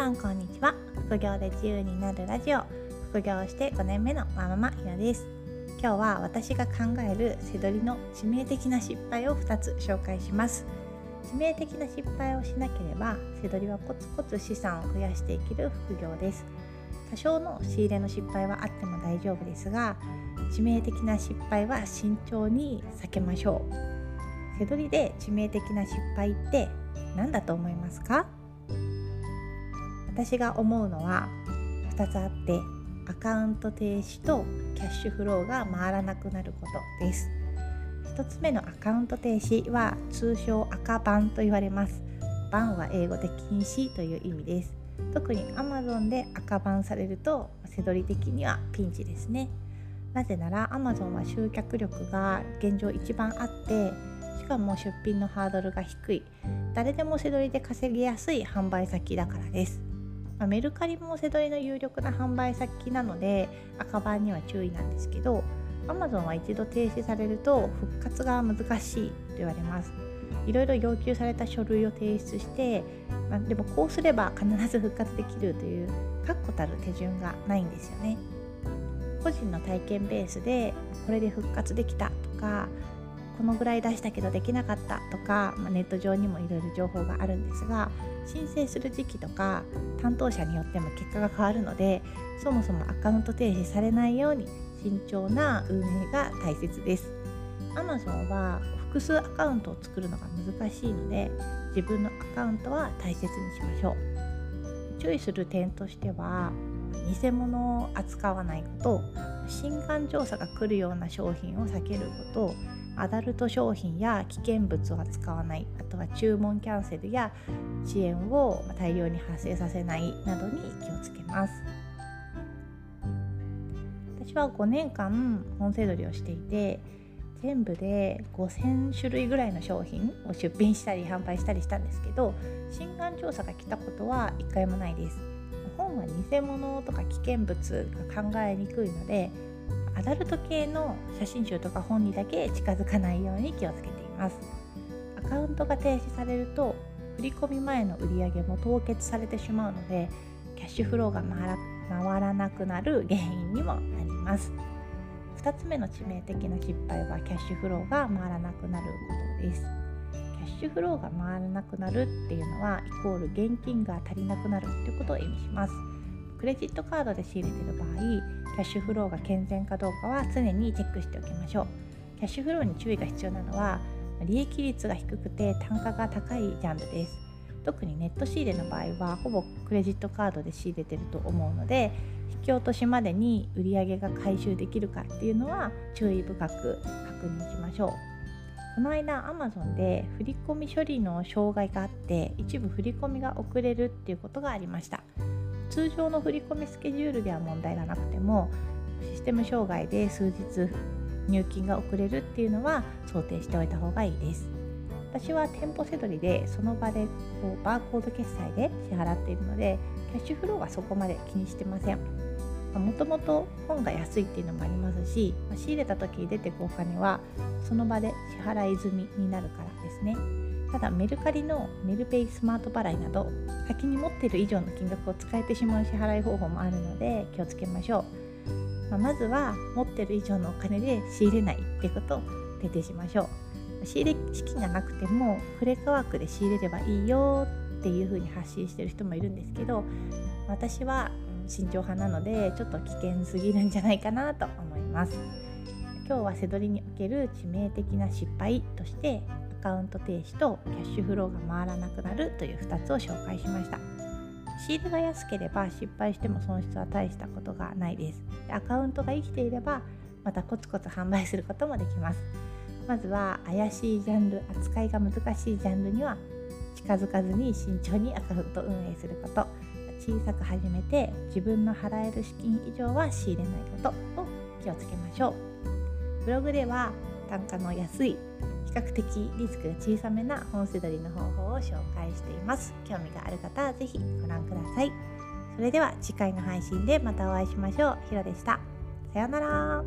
さんこんにちは。副業で自由になるラジオ。副業して5年目のまままひろです。今日は私が考える背取りの致命的な失敗を2つ紹介します。致命的な失敗をしなければ背取りはコツコツ資産を増やしていける副業です。多少の仕入れの失敗はあっても大丈夫ですが致命的な失敗は慎重に避けましょう。背取りで致命的な失敗って何だと思いますか？私が思うのは2つあってアカウント停止とキャッシュフローが回らなくなることです。1つ目のアカウント停止は通称赤バンと言われます。バンは英語で禁止という意味です。特に Amazon で赤バンされると背取り的にはピンチですね。なぜなら Amazon は集客力が現状一番あってしかも出品のハードルが低い。誰でも背取りで稼ぎやすい販売先だからです。まあ、メルカリも背取りの有力な販売先なので赤番には注意なんですけど Amazon は一度停止されると復活が難しいと言われます。いろいろ要求された書類を提出して、まあ、でもこうすれば必ず復活できるという確固たる手順がないんですよね。個人の体験ベースでこれで復活できたとかこのぐらい出したけどできなかったとか、まあ、ネット上にもいろいろ情報があるんですが申請する時期とか担当者によっても結果が変わるのでそもそもアカウント停止されないように慎重な運営が大切です。Amazon は複数アカウントを作るのが難しいので自分のアカウントは大切にしましょう。注意する点としては偽物を扱わないこと心眼調査が来るような商品を避けることアダルト商品や危険物を扱わない。あとは注文キャンセルや遅延を大量に発生させないなどに気をつけます。私は5年間本セドリをしていて全部で5000種類ぐらいの商品を出品したり販売したりしたんですけど心眼調査が来たことは1回もないです。本は偽物とか危険物が考えにくいのでアダルト系の写真集とか本にだけ近づかないように気をつけています。アカウントが停止されると振込前の売り上げも凍結されてしまうのでキャッシュフローが回らなくなる原因にもなります。2つ目の致命的な失敗はキャッシュフローが回らなくなることです。キャッシュフローが回らなくなるっていうのはイコール現金が足りなくなるということを意味します。クレジットカードで仕入れている場合キャッシュフローが健全かどうかは常にチェックしておきましょう。キャッシュフローに注意が必要なのは利益率が低くて単価が高いジャンルです。特にネット仕入れの場合はほぼクレジットカードで仕入れてると思うので引き落としまでに売り上げが回収できるかっていうのは注意深く確認しましょう。この間 Amazon で振込処理の障害があって一部振り込みが遅れるっていうことがありました。通常の振込スケジュールでは問題がなくてもシステム障害で数日入金が遅れるっていうのは想定しておいた方がいいです。私は店舗せどりでその場でこうバーコード決済で支払っているのでキャッシュフローはそこまで気にしてません。もともと本が安いっていうのもありますし仕入れた時に出てくお金はその場で支払い済みになるからですね。ただメルカリのメルペイスマート払いなど先に持っている以上の金額を使えてしまう支払い方法もあるので気をつけましょう、まあ、まずは持ってる以上のお金で仕入れないってことを徹底しましょう。仕入れ資金がなくてもクレカワークで仕入れればいいよっていうふうに発信してる人もいるんですけど私は慎重派なのでちょっと危険すぎるんじゃないかなと思います。今日は背取りにおける致命的な失敗としてカウント停止とキャッシュフローが回らなくなるという2つを紹介しました。仕入れが安ければ失敗しても損失は大したことがないです。アカウントが生きていればまたコツコツ販売することもできます。まずは怪しいジャンル扱いが難しいジャンルには近づかずに慎重にアカウント運営すること。小さく始めて自分の払える資金以上は仕入れないことを気をつけましょう。ブログでは単価の安い比較的リスクが小さめな本せ取りの方法を紹介しています。興味がある方は是非ご覧ください。それでは次回の配信でまたお会いしましょう。ひろでした。さようなら。